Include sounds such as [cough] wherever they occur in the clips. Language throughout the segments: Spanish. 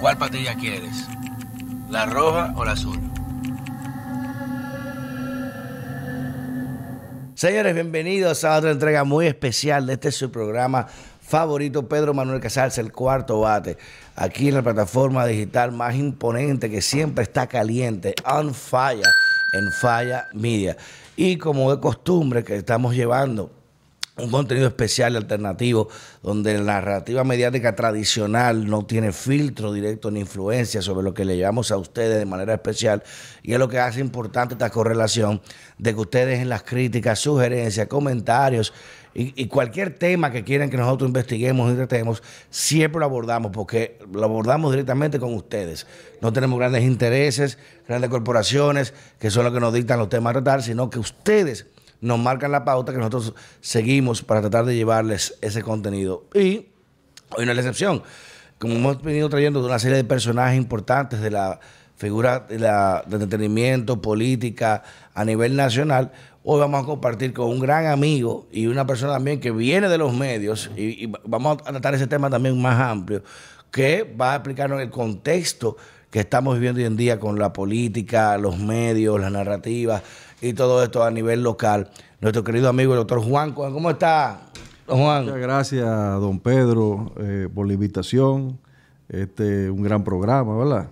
¿Cuál patilla quieres? ¿La roja o la azul? Señores, bienvenidos a otra entrega muy especial de este su programa favorito, Pedro Manuel Casals, el cuarto bate, aquí en la plataforma digital más imponente que siempre está caliente, on fire, en Falla Media. Y como de costumbre que estamos llevando un contenido especial alternativo donde la narrativa mediática tradicional no tiene filtro directo ni influencia sobre lo que le llevamos a ustedes de manera especial y es lo que hace importante esta correlación de que ustedes en las críticas, sugerencias, comentarios y, cualquier tema que quieran que nosotros investiguemos y tratemos, siempre lo abordamos porque lo abordamos directamente con ustedes. No tenemos grandes intereses, grandes corporaciones que son los que nos dictan los temas a tratar, sino que ustedes nos marcan la pauta que nosotros seguimos para tratar de llevarles ese contenido. Y hoy no es la excepción. Como hemos venido trayendo una serie de personajes importantes de la figura de, la, entretenimiento, política a nivel nacional, hoy vamos a compartir con un gran amigo y una persona también que viene de los medios y, y vamos a tratar ese tema también más amplio, que va a explicarnos el contexto que estamos viviendo hoy en día con la política, los medios, las narrativas y todo esto a nivel local. Nuestro querido amigo el doctor Juan, ¿cómo está? Juan. Muchas gracias, don Pedro, eh, por la invitación. Este un gran programa, ¿verdad?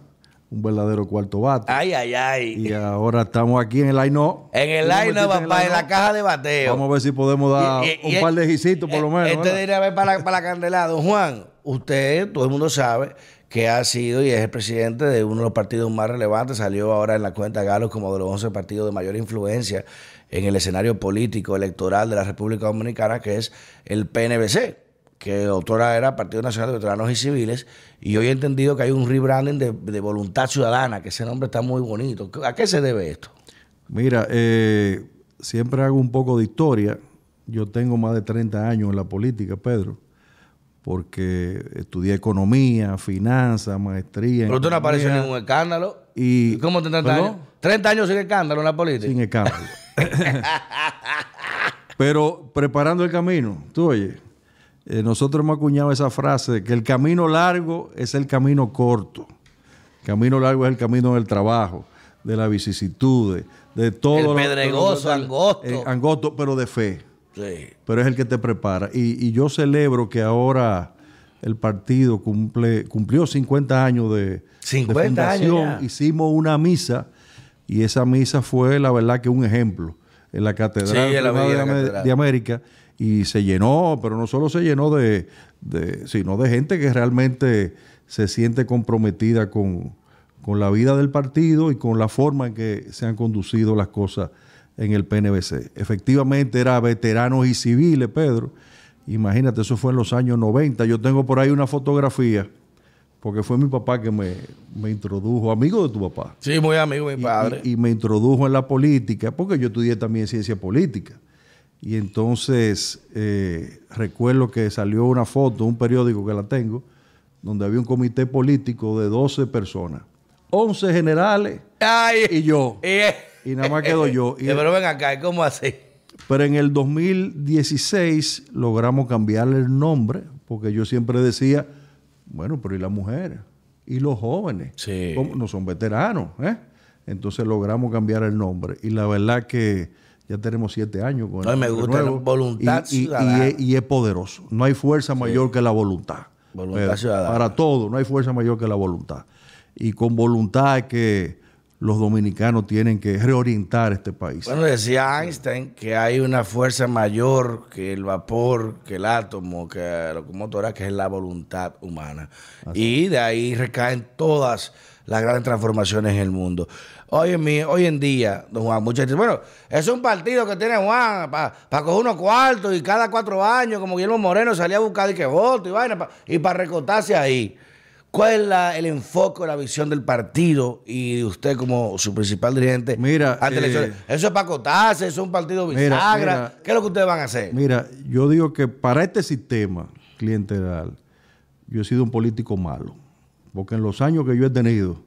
Un verdadero cuarto bate. Ay, ay, ay. Y ahora estamos aquí en el Aino. En el Aino, papá, en, la caja de bateo. Vamos a ver si podemos dar un par de gisitos por lo menos. Este diría ver para para la candela. Don Juan, usted, todo el mundo sabe que ha sido y es el presidente de uno de los partidos más relevantes, salió ahora en la cuenta Galo como de los 11 partidos de mayor influencia en el escenario político electoral de la República Dominicana, que es el PNBC, que otrora era Partido Nacional de Veteranos y Civiles, y hoy he entendido que hay un rebranding de, voluntad ciudadana, que ese nombre está muy bonito. ¿A qué se debe esto? Mira, eh, siempre hago un poco de historia. Yo tengo más de 30 años en la política, Pedro porque estudié economía, finanzas, maestría. Pero tú no apareció en ningún escándalo. Y, ¿Cómo te 30 años? 30 años sin escándalo en la política. Sin escándalo. Pero preparando el camino, tú oye, eh, nosotros hemos acuñado esa frase de que el camino largo es el camino corto. El camino largo es el camino del trabajo, de la vicisitudes, de todo. El pedregoso, angosto. Eh, angosto, pero de fe. Pero es el que te prepara. Y, yo celebro que ahora el partido cumple, cumplió 50 años de, 50 Años Hicimos una misa y esa misa fue, la verdad, que un ejemplo en la Catedral de, América. Y se llenó, pero no solo se llenó de, sino de gente que realmente se siente comprometida con, con la vida del partido y con la forma en que se han conducido las cosas en el PNBC. Efectivamente era veteranos y civiles, Pedro. Imagínate, eso fue en los años 90. Yo tengo por ahí una fotografía, porque fue mi papá que me, introdujo, amigo de tu papá. Sí, muy amigo de mi padre. Y, me introdujo en la política, porque yo estudié también ciencia política. Y entonces eh, recuerdo que salió una foto, un periódico que la tengo, donde había un comité político de 12 personas. 11 generales y yo y nada más quedo yo. [laughs] pero ven acá, ¿cómo así? Pero en el 2016 logramos cambiarle el nombre, porque yo siempre decía, bueno, pero ¿y las mujeres? ¿Y los jóvenes? Sí. No son veteranos, ¿eh? Entonces logramos cambiar el nombre. Y la verdad que ya tenemos siete años con no, me gusta la voluntad y, y, es, poderoso. No hay fuerza mayor que la voluntad. Voluntad ciudadana. Para todo, no hay fuerza mayor que la voluntad. Y con voluntad es que los dominicanos tienen que reorientar este país. Bueno, decía Einstein que hay una fuerza mayor que el vapor, que el átomo, que la locomotora, que es la voluntad humana. Y de ahí recaen todas las grandes transformaciones en el mundo. Hoy en, hoy en día, don Juan, muchas veces, bueno, es un partido que tiene Juan para coger unos cuartos y cada cuatro años, como Guillermo Moreno salía a buscar y que voto y vaina, y para recortarse ahí. ¿Cuál es el enfoque, la visión del partido y usted como su principal dirigente? Mira, eh, eso es para acotarse, eso es un partido bisagra. ¿Qué es lo que ustedes van a hacer? Mira, yo digo que para este sistema clientelar, yo he sido un político malo. Porque en los años que yo he tenido,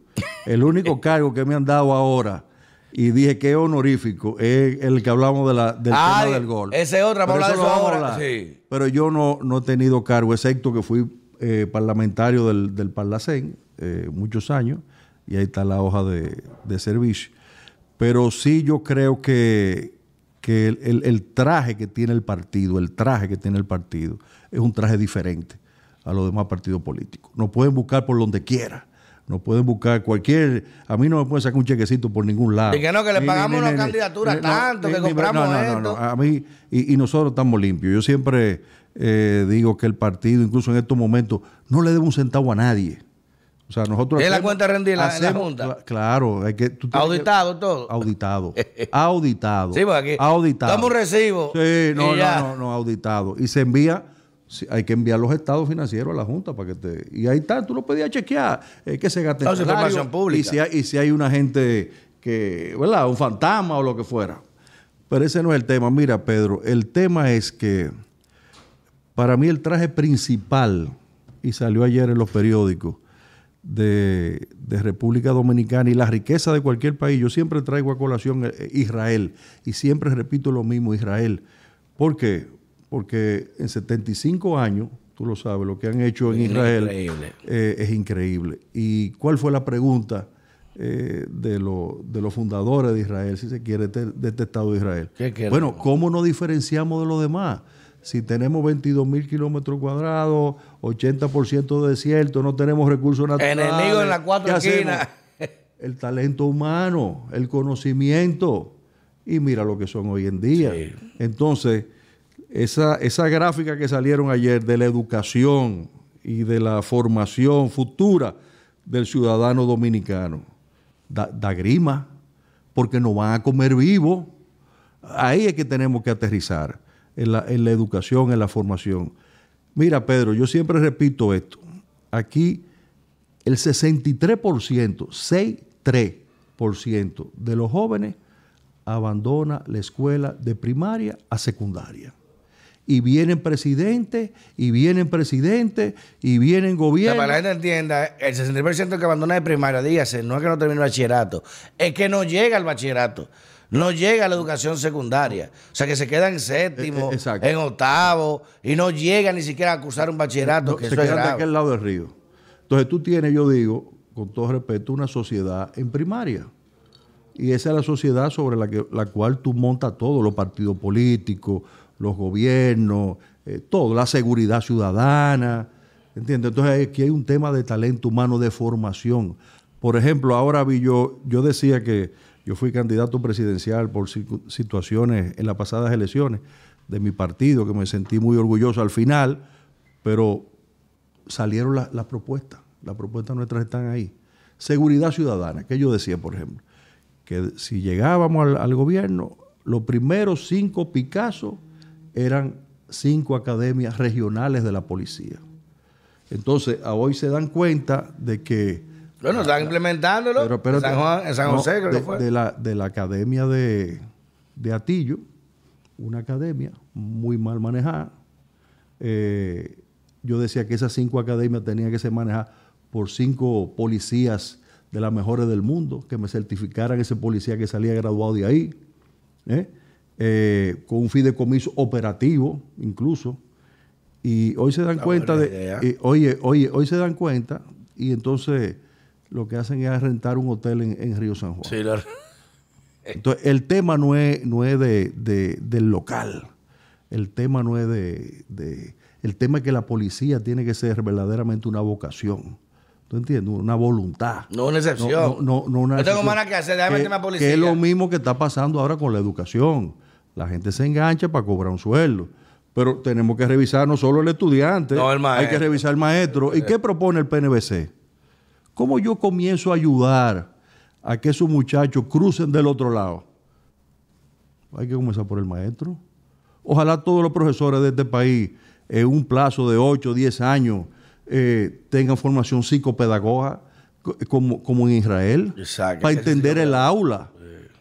el único [laughs] cargo que me han dado ahora y dije que es honorífico es el que hablamos de la, del tema del gol. Ese es otra, para hablar de eso ahora. Sí. Pero yo no, no he tenido cargo, excepto que fui eh, parlamentario del, del Parlacén eh, muchos años y ahí está la hoja de, servicio. Pero sí yo creo que, que el, traje que tiene el partido, el traje que tiene el partido, es un traje diferente a los demás partidos políticos. No pueden buscar por donde quiera. No pueden buscar cualquier. A mí no me pueden sacar un chequecito por ningún lado. Y que no, que le pagamos una candidatura tanto, que compramos no, no, A mí, y, nosotros estamos limpios. Yo siempre eh, digo que el partido, incluso en estos momentos, no le debe un centavo a nadie. O sea, nosotros. ¿Es la cuenta rendida en la Junta? Claro, hay que. auditado todo. Auditado. auditado. [laughs] Sí, porque aquí. Auditado. Damos un recibo. Sí, no, no, no, no, auditado. Y se envía. Hay que enviar los estados financieros a la Junta para que te. Y ahí está, tú lo podías chequear. Es que se gaste no, información pública. Y si, hay, y si hay una gente que. ¿Verdad? Un fantasma o lo que fuera. Pero ese no es el tema. Mira, Pedro, el tema es que. Para mí, el traje principal, y salió ayer en los periódicos de, República Dominicana y la riqueza de cualquier país, yo siempre traigo a colación eh, Israel y siempre repito lo mismo, Israel. ¿Por qué? Porque en 75 años, tú lo sabes, lo que han hecho en Israel eh, es increíble. ¿Y cuál fue la pregunta eh, de, de, los fundadores de Israel, si se quiere, de, de este Estado de Israel? bueno, ¿cómo nos diferenciamos de los demás? Si tenemos 22 mil kilómetros cuadrados, 80% de desierto, no tenemos recursos naturales. Enemigo en las cuatro esquinas. El talento humano, el conocimiento. Y mira lo que son hoy en día. Entonces, esa, esa gráfica que salieron ayer de la educación y de la formación futura del ciudadano dominicano, da, da grima, porque nos van a comer vivo. Ahí es que tenemos que aterrizar en la, educación, en la formación. Mira, Pedro, yo siempre repito esto. Aquí el 63%, 63% de los jóvenes abandona la escuela de primaria a secundaria. Y vienen presidentes, y vienen presidentes, y vienen gobiernos. para que la gente entienda, el 63% que abandona de primaria, dígase, no es que no termine el bachillerato, es que no llega al bachillerato no llega a la educación secundaria. O sea, que se queda en séptimo, eh, eh, en octavo, y no llega ni siquiera a cursar un bachillerato. que se queda de aquel lado del río. Entonces tú tienes, yo digo, con todo respeto, una sociedad en primaria. Y esa es la sociedad sobre la, que, la cual tú montas todo, los partidos políticos, los gobiernos, eh, todo, la seguridad ciudadana. ¿Entiendes? Entonces aquí hay un tema de talento humano, de formación. Por ejemplo, ahora vi yo, yo decía que yo fui candidato presidencial por situaciones en las pasadas elecciones de mi partido, que me sentí muy orgulloso al final, pero salieron las propuestas. Las propuestas nuestras están ahí. Seguridad ciudadana, que yo decía, por ejemplo, que si llegábamos al, gobierno, los primeros cinco Picasso eran cinco academias regionales de la policía. Entonces, hoy se dan cuenta de que bueno, están implementándolo en, San José, creo de, que fue. De la, de la academia de, Atillo, una academia muy mal manejada. Eh, yo decía que esas cinco academias tenían que ser manejadas por cinco policías de las mejores del mundo, que me certificaran ese policía que salía graduado de ahí, ¿eh? Eh, con un fideicomiso operativo incluso. Y hoy se dan cuenta de, oye, oye, hoy se dan cuenta y entonces lo que hacen es rentar un hotel en, Río San Juan. Sí, claro. Entonces, el tema no es, no es de, del local. El tema no es de, El tema es que la policía tiene que ser verdaderamente una vocación. ¿Tú entiendes? Una voluntad. No una excepción. No, no, no, tengo más que hacer, déjame meterme a policía. Que es lo mismo que está pasando ahora con la educación. La gente se engancha para cobrar un sueldo. Pero tenemos que revisar no solo el estudiante, no, el hay que revisar el maestro. ¿Y qué propone el PNBC? ¿Cómo yo comienzo a ayudar a que esos muchachos crucen del otro lado? Hay que comenzar por el maestro. Ojalá todos los profesores de este país, en un plazo de 8 o 10 años, eh, tengan formación psicopedagoga como, como en Israel, para entender el aula.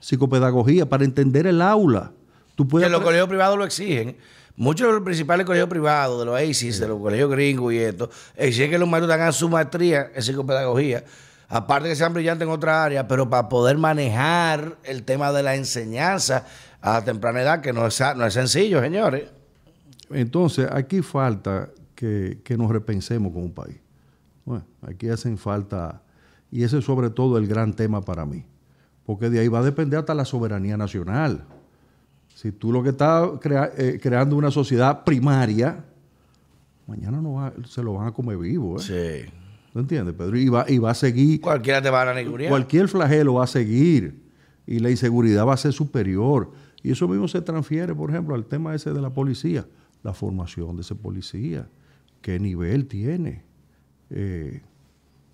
Psicopedagogía, para entender el aula. Tú puedes que los colegios privados lo exigen. Muchos de los principales colegios privados, de los ACES, de los colegios gringos y esto, exigen que los maestros tengan su maestría en psicopedagogía, aparte que sean brillantes en otra área, pero para poder manejar el tema de la enseñanza a temprana edad, que no es, no es sencillo, señores. Entonces, aquí falta que, que nos repensemos como país. Bueno, aquí hacen falta, y ese es sobre todo el gran tema para mí, porque de ahí va a depender hasta la soberanía nacional. Si tú lo que estás eh, creando una sociedad primaria, mañana no se lo van a comer vivo. ¿eh? Sí. ¿No entiendes, Pedro? Y va, y va a seguir. Cualquiera te va a Cualquier flagelo va a seguir. Y la inseguridad va a ser superior. Y eso mismo se transfiere, por ejemplo, al tema ese de la policía. La formación de ese policía. ¿Qué nivel tiene? Eh,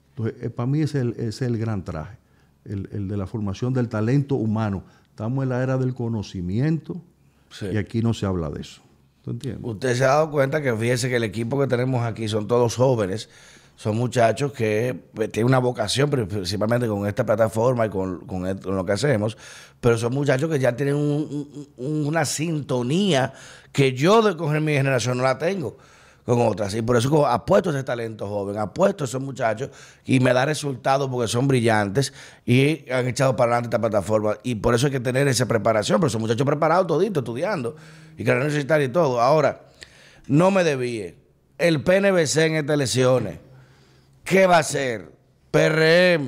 entonces, eh, para mí ese es el, gran traje. El, de la formación del talento humano. Estamos en la era del conocimiento y aquí no se habla de eso. ¿Tú entiendes? Usted se ha dado cuenta que fíjese que el equipo que tenemos aquí son todos jóvenes son muchachos que pues, tienen una vocación, principalmente con esta plataforma y con, lo que hacemos, pero son muchachos que ya tienen una sintonía que yo de coger mi generación no la tengo con otras. Y por eso apuesto a ese talento joven, apuesto a esos muchachos y me da resultados porque son brillantes y han echado para adelante esta plataforma. Y por eso hay que tener esa preparación, pero son muchachos preparados toditos, estudiando y que necesitar y todo. Ahora, no me debíe. El PNBC en estas elecciones ¿Qué va a hacer? PRM,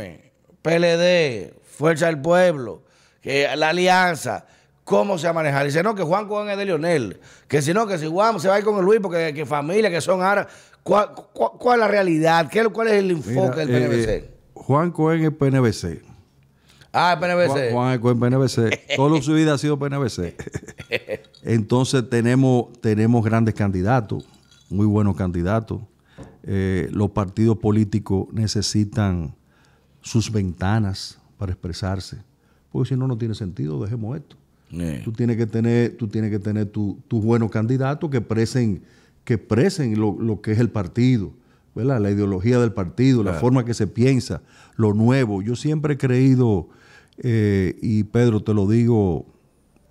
PLD, Fuerza del Pueblo, la alianza, ¿cómo se va a manejar? Dice, no, que Juan Cohen es de Lionel, que si no, que si Juan se va a ir con el Luis porque que familia, que son árabes. ¿Cuál, es la realidad? ¿Qué, ¿Cuál es el enfoque del PNBC? Eh, Juan Cohen es PNBC. Ah, PNBC. Juan, Cohen PNBC. Toda su vida ha sido PNBC. [laughs] Entonces tenemos, tenemos grandes candidatos, muy buenos candidatos. Eh, los partidos políticos necesitan sus ventanas para expresarse, porque si no, no tiene sentido, dejemos esto. Tú tienes que tener, tú tienes que tener tus buenos candidatos que expresen, que expresen lo, que es el partido, ¿verdad? la ideología del partido, la forma que se piensa, lo nuevo. Yo siempre he creído, eh, y Pedro te lo digo,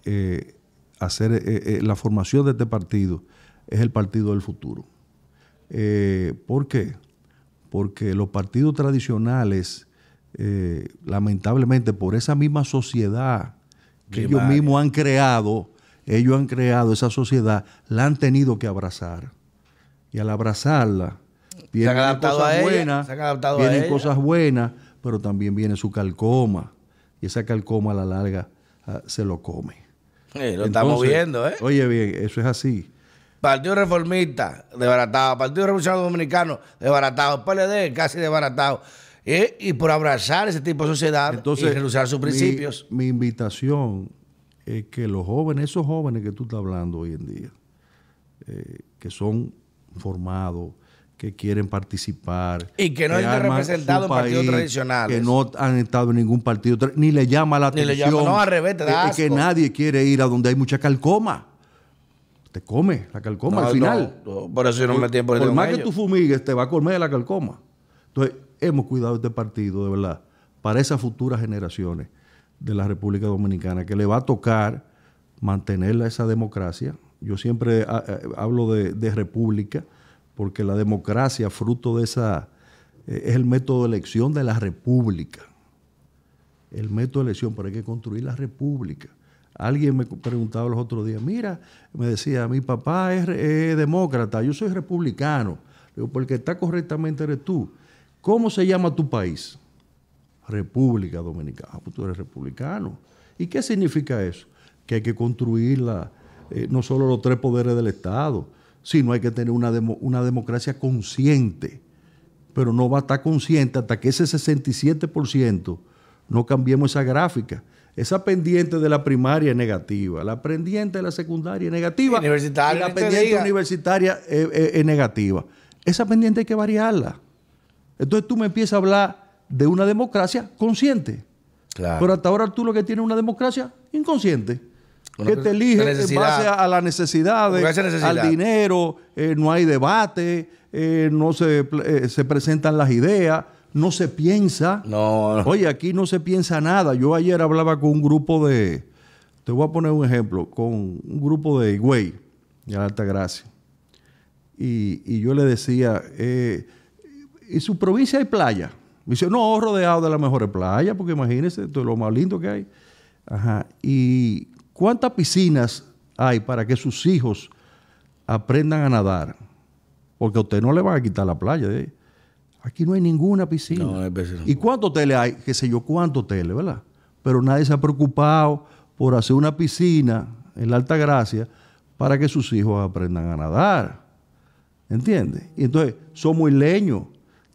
eh, hacer la formación de este partido es el partido del futuro. Eh, ¿Por qué? Porque los partidos tradicionales, eh, lamentablemente por esa misma sociedad que ellos mismos han creado, ellos han creado esa sociedad, la han tenido que abrazar. Y al abrazarla, vienen cosas buenas, vienen cosas buenas, pero también viene su calcoma. Y esa calcoma a la larga ah, se lo come. lo estamos viendo, ¿eh? Oye, bien, eso es así. Partido Reformista, desbaratado. Partido Revolucionario Dominicano, desbaratado. PLD, casi desbaratado. Y, por abrazar ese tipo de sociedad Entonces, y renunciar sus principios. Mi, invitación es que los jóvenes, esos jóvenes que tú estás hablando hoy en día, eh, que son formados, que quieren participar. Y que no han representado en partidos tradicionales. Que no han estado en ningún partido, ni le llama la atención. Ni le llama, no, al revés, te da que nadie quiere ir a donde hay mucha calcoma te come la calcoma al final. por eso yo no me tiempo Por, por más que tú fumigues, te va a comer la calcoma. Entonces, hemos cuidado este partido, de verdad, para esas futuras generaciones de la República Dominicana, que le va a tocar mantener esa democracia. Yo siempre ah, eh, hablo de, república, porque la democracia, fruto de esa, eh, es el método de elección de la república. El método de elección, pero hay que construir la república. Alguien me preguntaba los otros días, mira, me decía, mi papá es, demócrata, yo soy republicano. Le digo, porque está correctamente eres tú. ¿Cómo se llama tu país? República Dominicana. Ah, pues tú eres republicano. ¿Y qué significa eso? Que hay que construir eh, no solo los tres poderes del Estado, sino hay que tener una, una democracia consciente. Pero no va a estar consciente hasta que ese 67% no cambiemos esa gráfica. Esa pendiente de la primaria es negativa, la pendiente de la secundaria es negativa y la pendiente universitaria es, negativa. Esa pendiente hay que variarla. Entonces tú me empiezas a hablar de una democracia consciente. Pero hasta ahora tú lo que tienes es una democracia inconsciente. que te elige en base a, las necesidades, al dinero, eh, no hay debate, eh, no se, eh, se presentan las ideas no se piensa. No, Oye, aquí no se piensa nada. Yo ayer hablaba con un grupo de, te voy a poner un ejemplo, con un grupo de Higüey, de Alta Gracia. Y, yo le decía, eh, ¿y su provincia hay playa? Me dice, no, rodeado de las mejores playas, porque imagínense, esto es lo más lindo que hay. Ajá. ¿Y cuántas piscinas hay para que sus hijos aprendan a nadar? porque a usted no le van a quitar la playa. ¿eh? Aquí no hay ninguna piscina. No, hay piscina. ¿Y cuántos hoteles hay? Qué sé yo, cuántos hoteles, ¿verdad? Pero nadie se ha preocupado por hacer una piscina en la Alta Gracia para que sus hijos aprendan a nadar. ¿Entiendes? Y entonces somos leños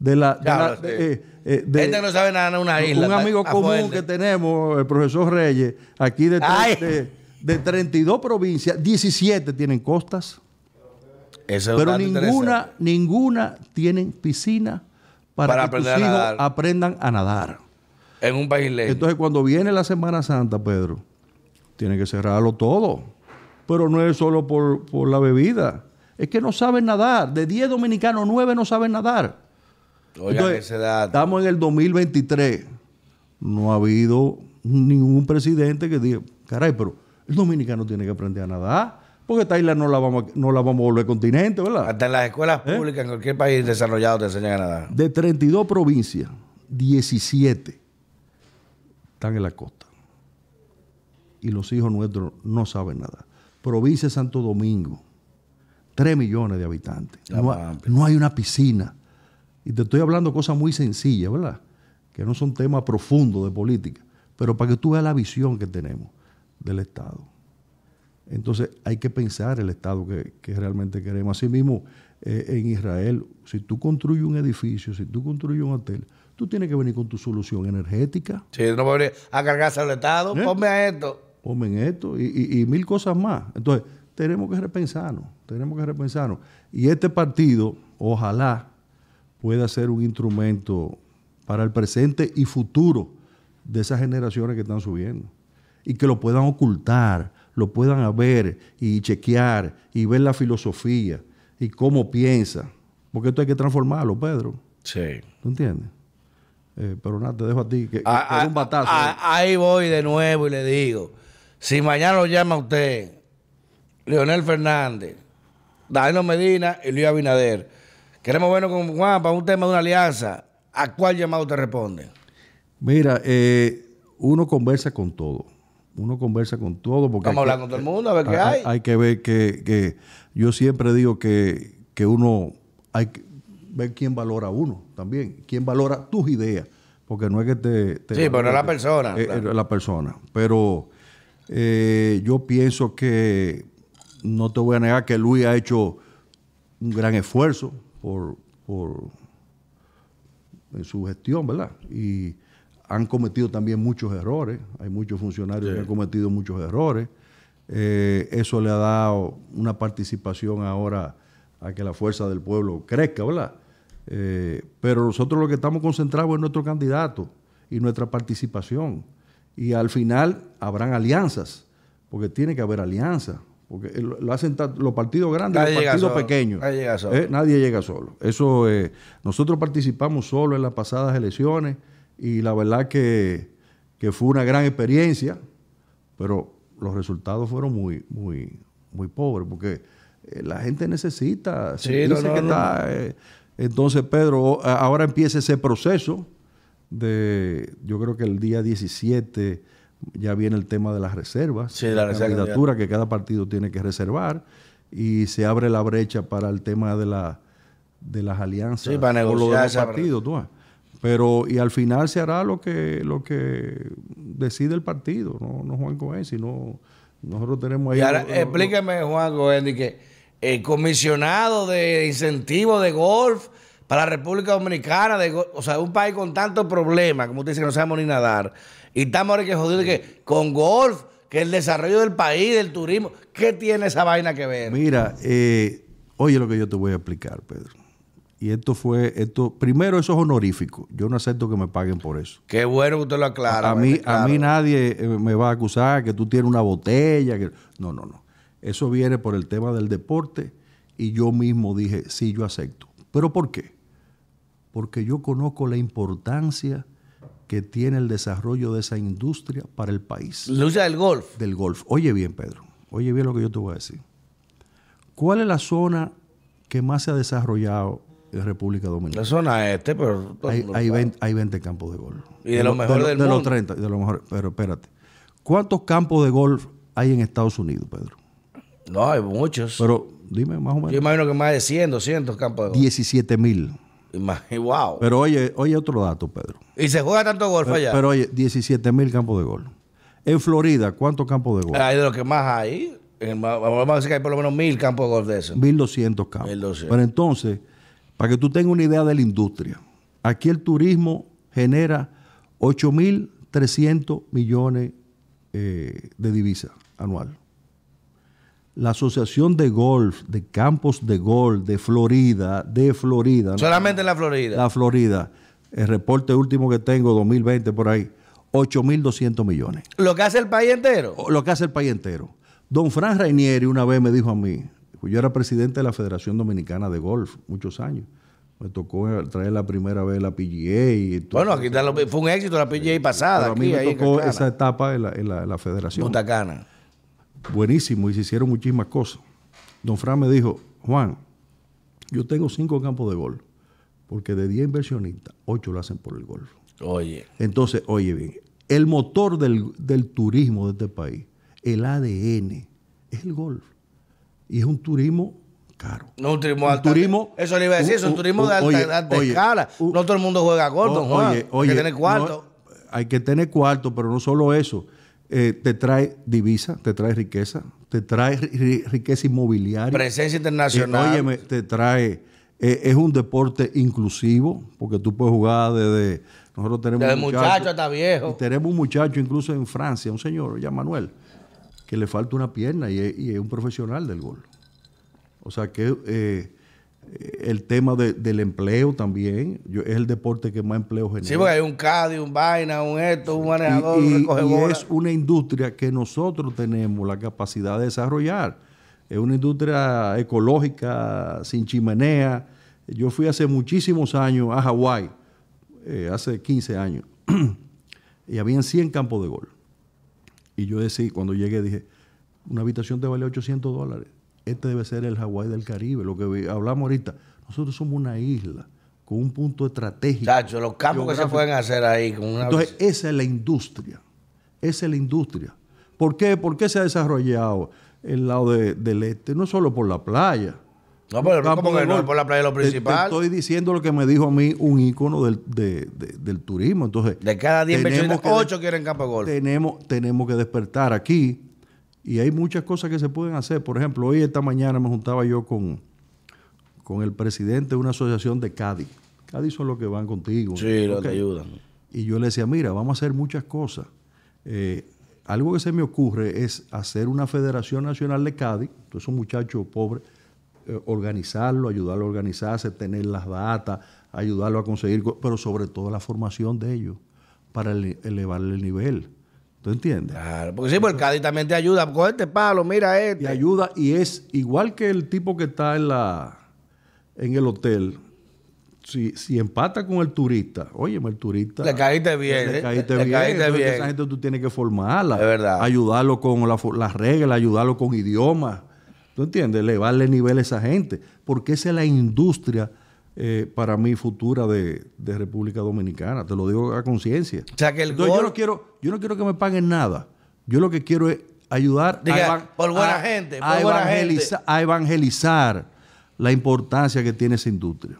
de la... De eh, eh, Gente no sabe nada una isla. Un amigo común que tenemos, el profesor Reyes, aquí de, de, 32 provincias, 17 tienen costas. pero ninguna, ninguna tienen piscina para, que sus hijos aprendan a nadar. En un país lejos. Entonces, cuando viene la Semana Santa, Pedro, tiene que cerrarlo todo. Pero no es solo por, por la bebida. Es que no saben nadar. De 10 dominicanos, 9 no saben nadar. Estamos en el 2023. No ha habido ningún presidente que diga, caray, pero el dominicano tiene que aprender a nadar. Porque esta isla no la vamos, no la vamos a volver continente, ¿verdad? Hasta en las escuelas ¿Eh? públicas, en cualquier país desarrollado te enseñan a nadar. De 32 provincias, 17 están en la costa. Y los hijos nuestros no saben nada. Provincia de Santo Domingo, 3 millones de habitantes. no hay una piscina. Y te estoy hablando cosas muy sencillas, ¿verdad? Que no son temas profundos de política, pero para que tú veas la visión que tenemos del Estado. Entonces hay que pensar el Estado que, realmente queremos. Asimismo, eh, en Israel, si tú construyes un edificio, si tú construyes un hotel, tú tienes que venir con tu solución energética. Sí, no va a cargarse al Estado, ¿Eh? ponme a esto. Ponme en esto y, y mil cosas más. Entonces, tenemos que repensarnos, tenemos que repensarnos. Y este partido, ojalá pueda ser un instrumento para el presente y futuro de esas generaciones que están subiendo. Y que lo puedan ocultar, lo puedan ver y chequear y ver la filosofía y cómo piensa. Porque esto hay que transformarlo, Pedro. Sí. ¿Tú entiendes? Eh, pero nada, te dejo a ti. Que, ah, ah, un batazo. Ah, ahí voy de nuevo y le digo: si mañana lo llama usted, Leonel Fernández, Danilo Medina y Luis Abinader, Queremos vernos con Juan para un tema de una alianza. ¿A cuál llamado te responde? Mira, eh, uno conversa con todo. Uno conversa con todo. Porque Vamos a hablar con todo el mundo, a ver qué hay. Hay que ver que, yo siempre digo que, uno hay que ver quién valora a uno también, quién valora tus ideas. Porque no es que te. sí, pero no es la persona. La persona. Pero eh, yo pienso que no te voy a negar que Luis ha hecho un gran esfuerzo por, por en su gestión, ¿verdad? Y han cometido también muchos errores, hay muchos funcionarios que han cometido muchos errores. Eh, eso le ha dado una participación ahora a que la fuerza del pueblo crezca, ¿verdad? Eh, pero nosotros lo que estamos concentrados es nuestro candidato y nuestra participación. Y al final habrán alianzas, porque tiene que haber alianzas. Porque lo hacen los partidos grandes y los partidos pequeños. Nadie llega solo. Eh, nadie llega solo. Eso, eh, nosotros participamos solo en las pasadas elecciones y la verdad que, fue una gran experiencia, pero los resultados fueron muy, muy, muy pobres, porque eh, la gente necesita. Sí, que está, entonces, Pedro, ahora empieza ese proceso de, yo creo que el día 17 ya viene el tema de las reservas, sí, la, candidatura que cada partido tiene que reservar y se abre la brecha para el tema de la de las alianzas sí, para negociar los partidos, Pero y al final se hará lo que lo que decide el partido, no, no Juan Cohen, sino nosotros tenemos ahí. Y ahora explíqueme Juan Cohen que el comisionado de incentivo de golf para la República Dominicana, de, o sea, un país con tantos problemas, como usted dice que no sabemos ni nadar y estamos ahora que jodidos que con golf, que el desarrollo del país, del turismo, ¿qué tiene esa vaina que ver? Mira, eh, oye lo que yo te voy a explicar, Pedro. Y esto fue, esto, primero eso es honorífico. Yo no acepto que me paguen por eso. Qué bueno que usted lo aclara. A, mí, a mí nadie eh, me va a acusar que tú tienes una botella. Que... No, no, no. Eso viene por el tema del deporte y yo mismo dije, sí, yo acepto. ¿Pero por qué? Porque yo conozco la importancia que tiene el desarrollo de esa industria para el país. Industria del golf. Del golf. Oye bien, Pedro, oye bien lo que yo te voy a decir. ¿Cuál es la zona que más se ha desarrollado en República Dominicana? La zona este, pero... Hay, hay, 20, campos de golf. Y de, los mejores del de mundo. De los 30, de los mejores. Pero espérate. ¿Cuántos campos de golf hay en Estados Unidos, Pedro? No, hay muchos. Pero dime más o menos. Yo imagino que más de 100, 200 campos de golf. 17 mil. Wow. Pero oye, oye otro dato, Pedro. ¿Y se juega tanto golf allá? Pero oye, 17 mil campos de golf. En Florida, ¿cuántos campos de golf? Hay de los que más hay. Vamos a decir que hay por lo menos mil campos de golf de esos. 1200 campos. 1200. Pero entonces, para que tú tengas una idea de la industria, aquí el turismo genera 8.300 millones eh, de divisas anual. La Asociación de Golf, de Campos de Golf de Florida, de Florida. Solamente en la Florida. La Florida. El reporte último que tengo, 2020 por ahí, 8.200 millones. ¿Lo que hace el país entero? Lo que hace el país entero. Don Fran Rainieri una vez me dijo a mí, yo era presidente de la Federación Dominicana de Golf muchos años. Me tocó traer la primera vez la PGA. Y todo bueno, aquí fue un éxito la PGA pasada. a mí me tocó esa etapa en la, en la, federación. Punta Cana. Buenísimo, y se hicieron muchísimas cosas. Don Fran me dijo, Juan, yo tengo cinco campos de golf, porque de 10 inversionistas, ocho lo hacen por el golf. Oye. Entonces, oye bien, el motor del, del turismo de este país, el ADN, es el golf. Y es un turismo caro. No un turismo de alta turismo, Eso le iba a decir, es un turismo de alta, escala. no todo el mundo juega gordo, Juan. Oye, hay que tener cuarto. hay que tener cuarto, pero no solo eso. Eh, te trae divisa, te trae riqueza, te trae riqueza inmobiliaria. Presencia internacional. Eh, te trae. Eh, es un deporte inclusivo, porque tú puedes jugar desde. Nosotros tenemos. Desde muchacho, hasta viejo. tenemos un muchacho, incluso en Francia, un señor, ya Manuel, que le falta una pierna y es, un profesional del gol. O sea que el tema del empleo también, es el deporte que más empleo genera. Sí, porque hay un CADI, un vaina, un esto, un manejador, y, un es una industria que nosotros tenemos la capacidad de desarrollar. Es una industria ecológica, sin chimenea. Yo fui hace muchísimos años a Hawái, eh, hace 15 años, [clears throat] y habían 100 campos de gol. Y yo decía, cuando llegué, dije, una habitación te vale 800 dólares este debe ser el Hawái del Caribe, lo que hablamos ahorita. Nosotros somos una isla con un punto estratégico. Chacho, los campos que se pueden hacer ahí. Con una... Entonces, esa es la industria. Esa es la industria. ¿Por qué? ¿Por qué se ha desarrollado el lado del este? No solo por la playa. No, pero ¿cómo que no por la playa lo principal? estoy diciendo lo que me dijo a mí un ícono del, del turismo. Entonces, de cada 10 personas, 8 quieren campo de golf. Tenemos, tenemos que despertar aquí y hay muchas cosas que se pueden hacer. Por ejemplo, hoy esta mañana me juntaba yo con, con el presidente de una asociación de Cádiz. Cádiz son los que van contigo. Sí, los que ayudan. Y yo le decía, mira, vamos a hacer muchas cosas. Eh, algo que se me ocurre es hacer una Federación Nacional de Cádiz, todos esos muchachos pobres, eh, organizarlo, ayudarlo a organizarse, tener las datas, ayudarlo a conseguir, pero sobre todo la formación de ellos para elevarle el nivel. ¿Tú entiendes? Claro, porque sí, porque el Cádiz también te ayuda. Coge este palo, mira este. Y ayuda, y es igual que el tipo que está en la en el hotel. Si, si empata con el turista, óyeme, el turista. Le caíste bien. Le, ¿eh? caíste bien. Caíste bien. Esa gente tú tienes que formarla. Es verdad. Ayudarlo con las reglas, ayudarlo con idiomas. ¿Tú entiendes? Elevarle el nivel a esa gente. Porque esa es la industria eh, para mí futura de, República Dominicana. Te lo digo a conciencia. O sea que el yo no quiero, yo no quiero que me paguen nada. Yo lo que quiero es ayudar a, por buena gente, a evangelizar la importancia que tiene esa industria.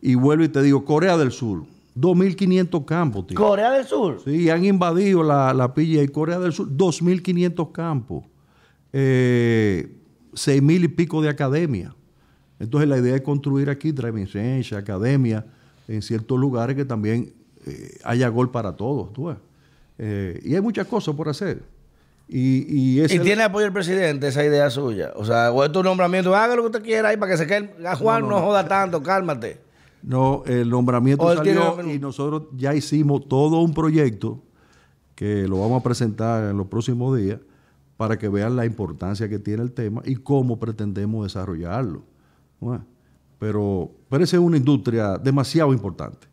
Y vuelvo y te digo, Corea del Sur, 2.500 campos. Tío. ¿Corea del Sur? Sí, han invadido la, la Pilla y Corea del Sur, 2.500 campos. Eh, 6.000 y pico de academia. Entonces la idea es construir aquí driving range, academia, en ciertos lugares que también eh, haya gol para todos. ¿tú eh, y hay muchas cosas por hacer. Y, y, tiene apoyo el presidente esa idea suya. O sea, o es tu nombramiento, haga lo que usted quiera ahí para que se quede. A Juan no, joda tanto, cálmate. No, el nombramiento salió y nosotros ya hicimos todo un proyecto que lo vamos a presentar en los próximos días para que vean la importancia que tiene el tema y cómo pretendemos desarrollarlo pero, pero esa es una industria demasiado importante.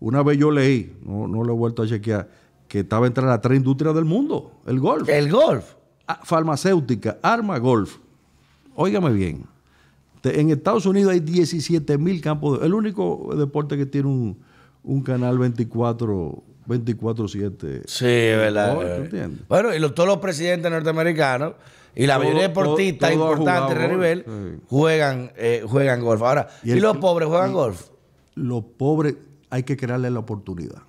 Una vez yo leí, no, no lo he vuelto a chequear, que estaba entre las tres industrias del mundo, el golf. El golf. Ah, farmacéutica, arma, golf. Óigame bien. En Estados Unidos hay 17 mil campos. De, el único deporte que tiene un, un canal 24 24-7. Sí, verdad. Bueno, y todos los presidentes norteamericanos Y la mayoría de deportistas importantes de nivel juegan, eh, juegan golf. Ahora, ¿y, los pobres juegan golf? Los pobres hay que crearle la oportunidad.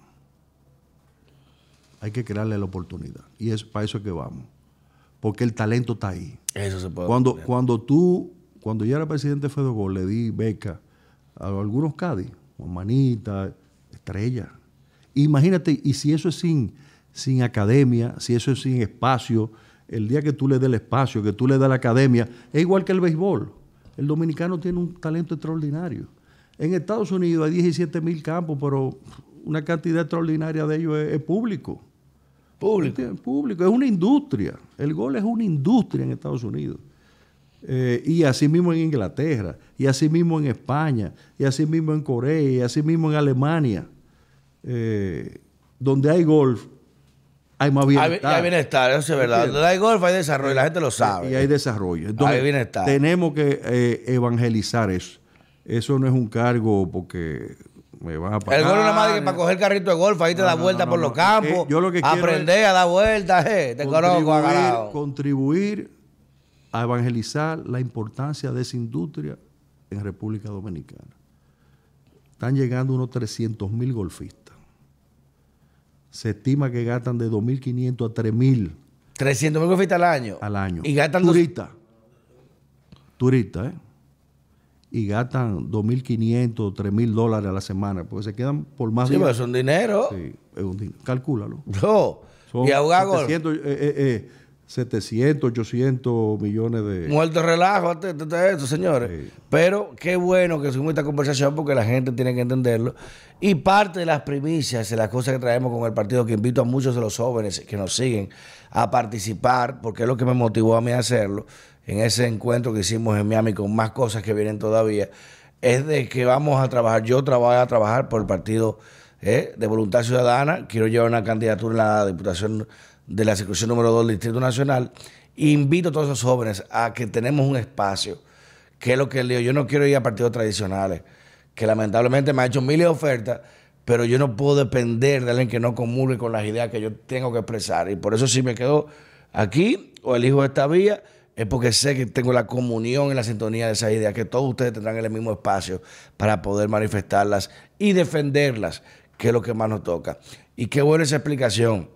Hay que crearle la oportunidad. Y es para eso que vamos. Porque el talento está ahí. Eso se puede. Cuando, cuando tú, cuando yo era presidente de Fedogol, le di beca a algunos Cádiz, Manita, Estrella. Imagínate, y si eso es sin, sin academia, si eso es sin espacio, el día que tú le des el espacio, que tú le das la academia, es igual que el béisbol. El dominicano tiene un talento extraordinario. En Estados Unidos hay 17 mil campos, pero una cantidad extraordinaria de ellos es, público. Público. Público, es una industria. El gol es una industria en Estados Unidos. Eh, y así mismo en Inglaterra, y así mismo en España, y así mismo en Corea, y así mismo en Alemania. Eh, donde hay golf, hay más bienestar. Hay, bienestar, eso es verdad. Donde hay golf hay desarrollo, la gente lo sabe. Y hay desarrollo. Entonces, hay bienestar. Tenemos que eh, evangelizar eso. Eso no es un cargo porque me van a pagar. El golf no es más que para coger carrito de golf, ahí te da vuelta por los campos. yo lo que aprender a dar vueltas, eh, te conozco, Contribuir a evangelizar la importancia de esa industria en República Dominicana. Están llegando unos 300 mil golfistas. Se estima que gastan de 2.500 a 3.000. 300 mil golfistas al año. Al año. Y gastan turistas. Turistas, ¿eh? Y gastan 2.500, 3.000 dólares a la semana, porque se quedan por más. Sí, pero es un dinero. Sí, es un dinero. Calcúlalo. No. y a jugar 700, 800 millones de... Muerto relajo de esto, señores. Pero qué bueno que subimos esta conversación porque la gente tiene que entenderlo. Y parte de las primicias y las cosas que traemos con el partido, que invito a muchos de los jóvenes que nos siguen a participar, porque es lo que me motivó a mí a hacerlo, en ese encuentro que hicimos en Miami con más cosas que vienen todavía, es de que vamos a trabajar, yo trabajo a trabajar por el partido eh, de Voluntad Ciudadana, quiero llevar una candidatura en la Diputación de la circunscripción número 2 del Distrito Nacional. Invito a todos esos jóvenes a que tenemos un espacio, que es lo que digo, yo no quiero ir a partidos tradicionales, que lamentablemente me ha hecho miles de ofertas, pero yo no puedo depender de alguien que no comulgue con las ideas que yo tengo que expresar. Y por eso si me quedo aquí o elijo esta vía, es porque sé que tengo la comunión y la sintonía de esas ideas, que todos ustedes tendrán el mismo espacio para poder manifestarlas y defenderlas, que es lo que más nos toca. Y qué buena esa explicación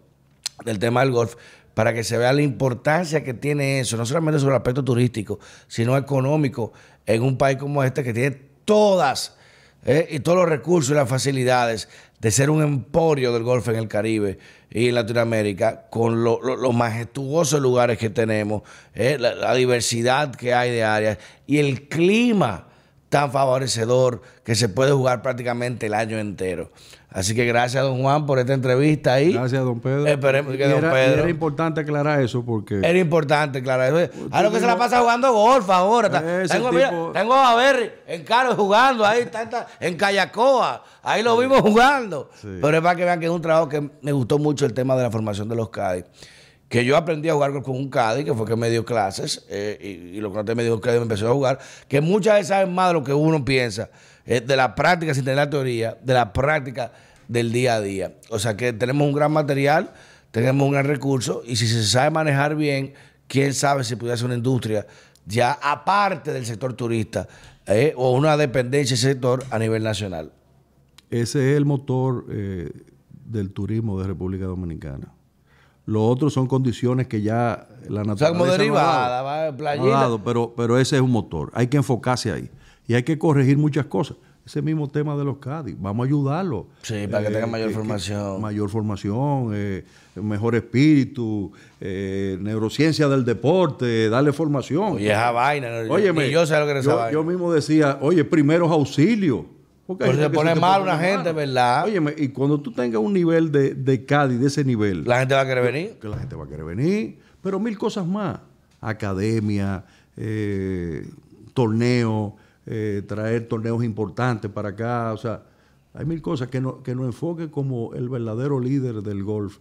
del tema del golf para que se vea la importancia que tiene eso, no solamente sobre el aspecto turístico, sino económico en un país como este que tiene todas eh, y todos los recursos y las facilidades de ser un emporio del golf en el Caribe y en Latinoamérica, con los majestuosos lugares que tenemos, eh, la diversidad que hay de áreas y el clima tan favorecedor que se puede jugar prácticamente el año entero. Así que gracias, don Juan, por esta entrevista ahí. Gracias, don Pedro. Esperemos que don Pedro. Era importante aclarar eso porque. Era importante aclarar eso. A lo que se la pasa jugando golf ahora. Tengo, tengo, a ver en Caro jugando ahí, está, en Cayacoa. Ahí lo vimos jugando. Pero es para que vean que es un trabajo que me gustó mucho el tema de la formación de los Cádiz. Que yo aprendí a jugar con un Cádiz, que fue que me dio clases, eh, y, lo que no te me dio Cádiz me empezó a jugar. Que muchas veces saben más de lo que uno piensa de la práctica sin tener la teoría, de la práctica del día a día. O sea que tenemos un gran material, tenemos un gran recurso y si se sabe manejar bien, quién sabe si pudiera ser una industria ya aparte del sector turista eh, o una dependencia del sector a nivel nacional. Ese es el motor eh, del turismo de República Dominicana. Lo otro son condiciones que ya la naturaleza. O sea, como derivada, no pero, pero ese es un motor. Hay que enfocarse ahí y hay que corregir muchas cosas. Ese mismo tema de los Cádiz, vamos a ayudarlo. Sí, para que tengan mayor formación. mayor formación, eh, mejor espíritu, eh, neurociencia del deporte, darle formación. Oye, esa vaina. Oye, yo sé lo que yo, yo mismo decía, oye, primeros auxilios. Porque se pone mal una gente, ¿verdad? Oye, y cuando tú tengas un nivel de, de Cádiz, de ese nivel. La gente va a querer venir. Que la gente va a querer venir. Pero mil cosas más. Academia, eh, torneo eh, traer torneos importantes para acá. O sea, hay mil cosas que, no, que nos enfoque como el verdadero líder del golf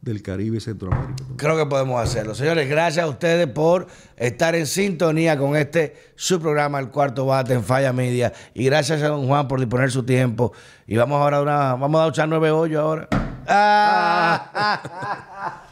del Caribe y Centroamérica. Creo que podemos hacerlo. Señores, gracias a ustedes por estar en sintonía con este su programa, El Cuarto Bate en Falla Media. Y gracias a don Juan por disponer su tiempo. Y vamos ahora a una, vamos a echar nueve hoyos ahora. [laughs] [laughs]